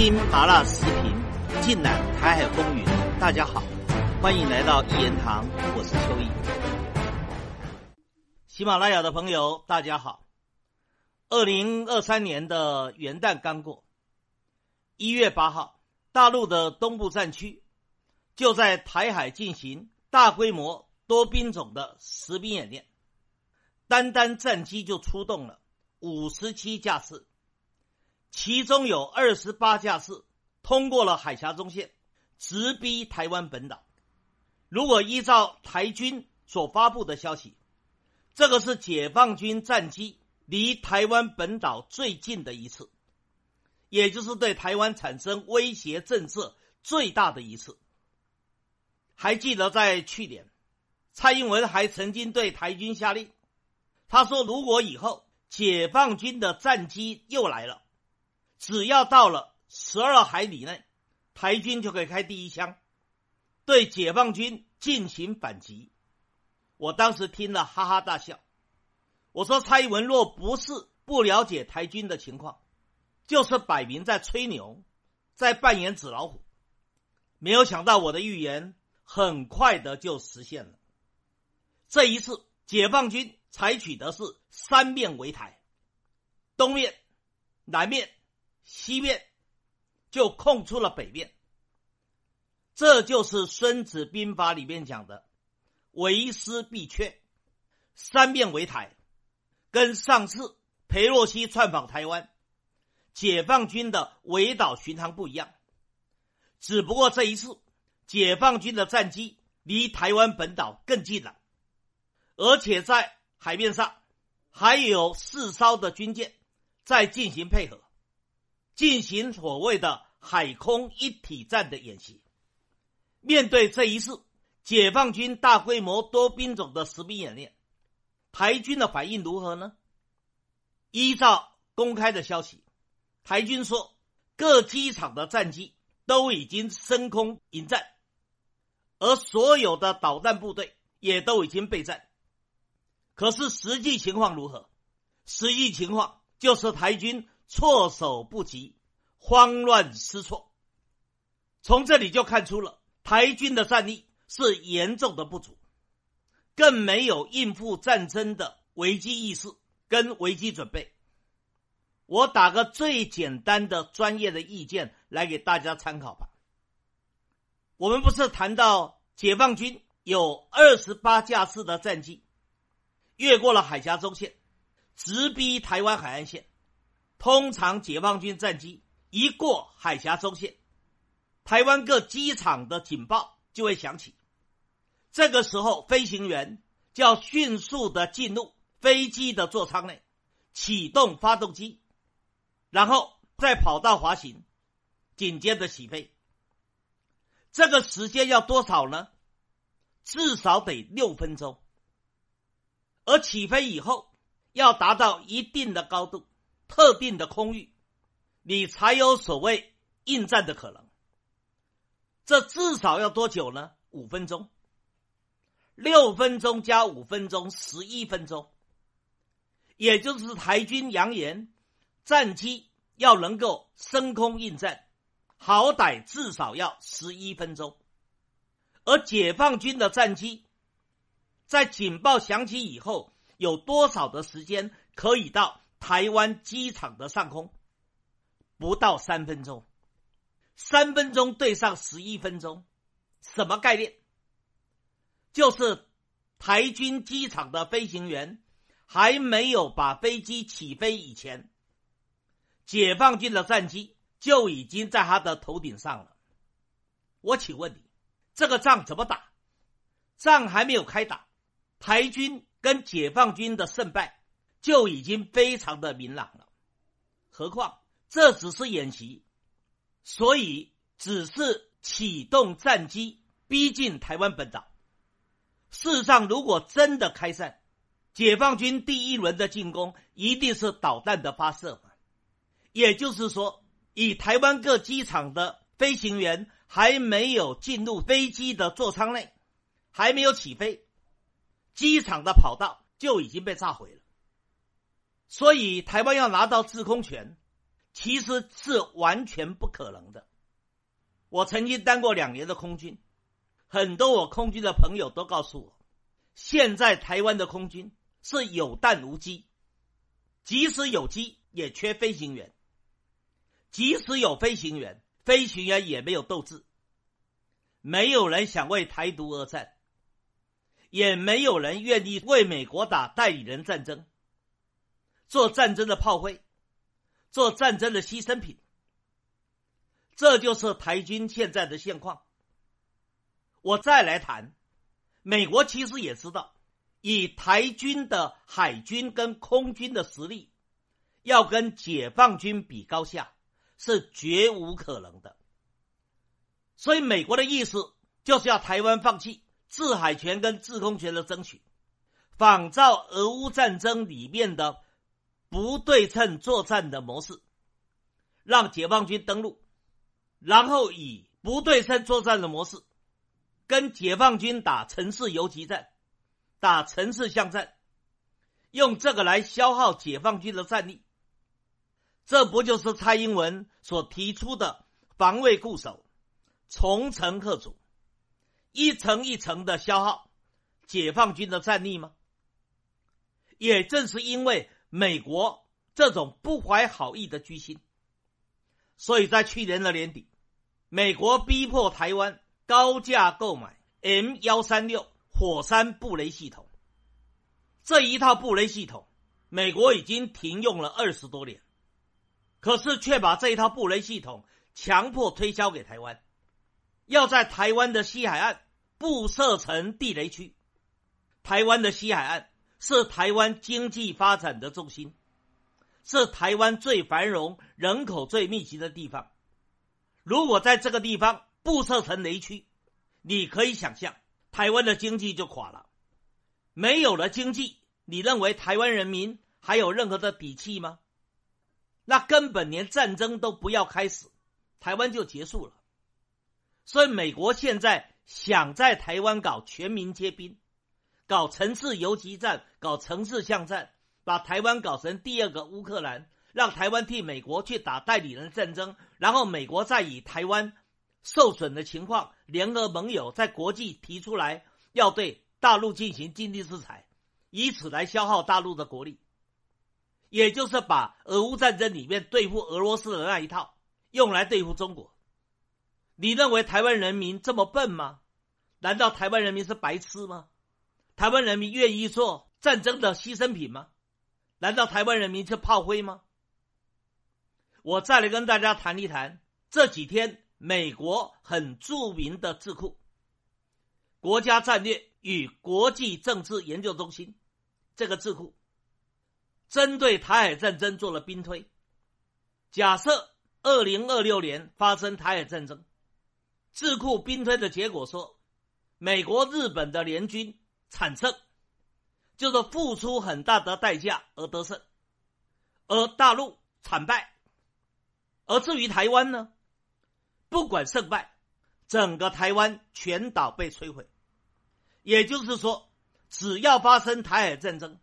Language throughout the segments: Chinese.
听麻辣时评，尽览台海风云。大家好，欢迎来到一言堂，我是邱毅。喜马拉雅的朋友，大家好。二零二三年的元旦刚过，一月八号，大陆的东部战区就在台海进行大规模多兵种的实兵演练，单单战机就出动了五十七架次。其中有二十八架次通过了海峡中线，直逼台湾本岛。如果依照台军所发布的消息，这个是解放军战机离台湾本岛最近的一次，也就是对台湾产生威胁震慑最大的一次。还记得在去年，蔡英文还曾经对台军下令，他说：“如果以后解放军的战机又来了。”只要到了十二海里内，台军就可以开第一枪，对解放军进行反击。我当时听了哈哈大笑。我说蔡英文若不是不了解台军的情况，就是摆明在吹牛，在扮演纸老虎。没有想到我的预言很快的就实现了。这一次解放军采取的是三面围台，东面、南面。西面就空出了北面，这就是《孙子兵法》里面讲的“为师必缺”，三面围台，跟上次裴洛西窜访台湾，解放军的围岛巡航不一样。只不过这一次，解放军的战机离台湾本岛更近了，而且在海面上还有四艘的军舰在进行配合。进行所谓的海空一体战的演习。面对这一次解放军大规模多兵种的实兵演练，台军的反应如何呢？依照公开的消息，台军说各机场的战机都已经升空迎战，而所有的导弹部队也都已经备战。可是实际情况如何？实际情况就是台军。措手不及，慌乱失措。从这里就看出了台军的战力是严重的不足，更没有应付战争的危机意识跟危机准备。我打个最简单的专业的意见来给大家参考吧。我们不是谈到解放军有二十八架次的战机越过了海峡中线，直逼台湾海岸线。通常解放军战机一过海峡中线，台湾各机场的警报就会响起。这个时候，飞行员就要迅速的进入飞机的座舱内，启动发动机，然后再跑道滑行，紧接着起飞。这个时间要多少呢？至少得六分钟。而起飞以后，要达到一定的高度。特定的空域，你才有所谓应战的可能。这至少要多久呢？五分钟，六分钟加五分钟，十一分钟。也就是台军扬言，战机要能够升空应战，好歹至少要十一分钟。而解放军的战机，在警报响起以后，有多少的时间可以到？台湾机场的上空不到三分钟，三分钟对上十一分钟，什么概念？就是台军机场的飞行员还没有把飞机起飞以前，解放军的战机就已经在他的头顶上了。我请问你，这个仗怎么打？仗还没有开打，台军跟解放军的胜败。就已经非常的明朗了，何况这只是演习，所以只是启动战机逼近台湾本岛。事实上，如果真的开战，解放军第一轮的进攻一定是导弹的发射也就是说，以台湾各机场的飞行员还没有进入飞机的座舱内，还没有起飞，机场的跑道就已经被炸毁了。所以，台湾要拿到制空权，其实是完全不可能的。我曾经当过两年的空军，很多我空军的朋友都告诉我，现在台湾的空军是有弹无机，即使有机也缺飞行员，即使有飞行员，飞行员也没有斗志，没有人想为台独而战，也没有人愿意为美国打代理人战争，做战争的炮灰，做战争的牺牲品。这就是台军现在的现况。我再来谈，美国其实也知道，以台军的海军跟空军的实力，要跟解放军比高下是绝无可能的。所以美国的意思就是要台湾放弃制海权跟制空权的争取，仿照俄乌战争里面的不对称作战的模式，让解放军登陆。然后以不对称作战的模式，跟解放军打城市游击战，打城市巷战，用这个来消耗解放军的战力。这不就是蔡英文所提出的防卫固守、重城克主，一层一层的消耗解放军的战力吗？也正是因为美国这种不怀好意的居心，所以在去年的年底。美国逼迫台湾高价购买 M 幺三六火山布雷系统，这一套布雷系统，美国已经停用了二十多年，可是却把这一套布雷系统强迫推销给台湾，要在台湾的西海岸布设成地雷区。台湾的西海岸是台湾经济发展的重心，是台湾最繁荣、人口最密集的地方。如果在这个地方布设成雷区，你可以想象，台湾的经济就垮了。没有了经济，你认为台湾人民还有任何的底气吗？那根本连战争都不要开始，台湾就结束了。所以，美国现在想在台湾搞全民皆兵，搞城市游击战，搞城市巷战，把台湾搞成第二个乌克兰。让台湾替美国去打代理人战争，然后美国再以台湾受损的情况，联合盟友在国际提出来要对大陆进行经济制裁，以此来消耗大陆的国力，也就是把俄乌战争里面对付俄罗斯的那一套用来对付中国。你认为台湾人民这么笨吗？难道台湾人民是白痴吗？台湾人民愿意做战争的牺牲品吗？难道台湾人民是炮灰吗？我再来跟大家谈一谈这几天美国很著名的智库——国家战略与国际政治研究中心。这个智库针对台海战争做了兵推。假设二零二六年发生台海战争，智库兵推的结果说，美国、日本的联军惨胜，就是付出很大的代价而得胜，而大陆惨败。而至于台湾呢？不管胜败，整个台湾全岛被摧毁。也就是说，只要发生台海战争，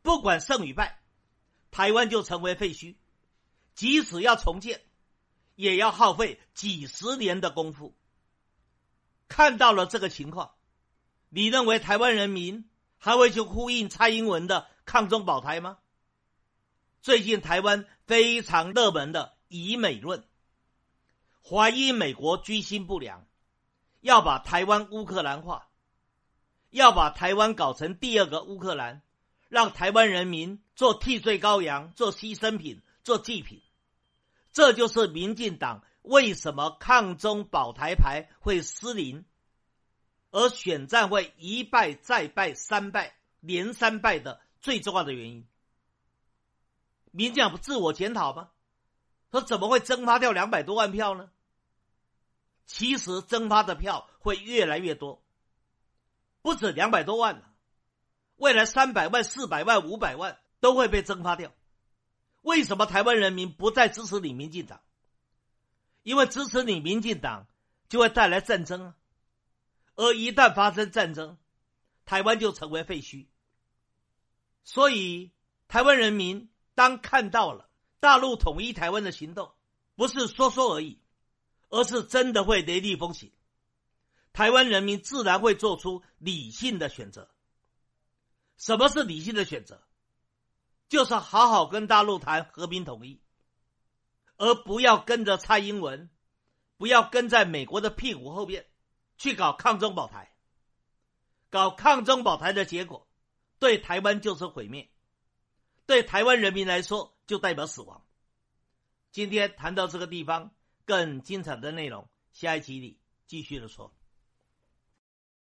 不管胜与败，台湾就成为废墟。即使要重建，也要耗费几十年的功夫。看到了这个情况，你认为台湾人民还会去呼应蔡英文的抗中保台吗？最近台湾非常热门的。以美论，怀疑美国居心不良，要把台湾乌克兰化，要把台湾搞成第二个乌克兰，让台湾人民做替罪羔羊、做牺牲品、做祭品。这就是民进党为什么抗中保台牌会失灵，而选战会一败再败、三败连三败的最重要的原因。民进党不自我检讨吗？说怎么会蒸发掉两百多万票呢？其实蒸发的票会越来越多，不止两百多万了，未来三百万、四百万、五百万都会被蒸发掉。为什么台湾人民不再支持你民进党？因为支持你民进党就会带来战争啊，而一旦发生战争，台湾就成为废墟。所以台湾人民当看到了。大陆统一台湾的行动不是说说而已，而是真的会雷厉风行。台湾人民自然会做出理性的选择。什么是理性的选择？就是好好跟大陆谈和平统一，而不要跟着蔡英文，不要跟在美国的屁股后边去搞抗中保台。搞抗中保台的结果，对台湾就是毁灭，对台湾人民来说就代表死亡。今天谈到这个地方，更精彩的内容，下一集里继续的说。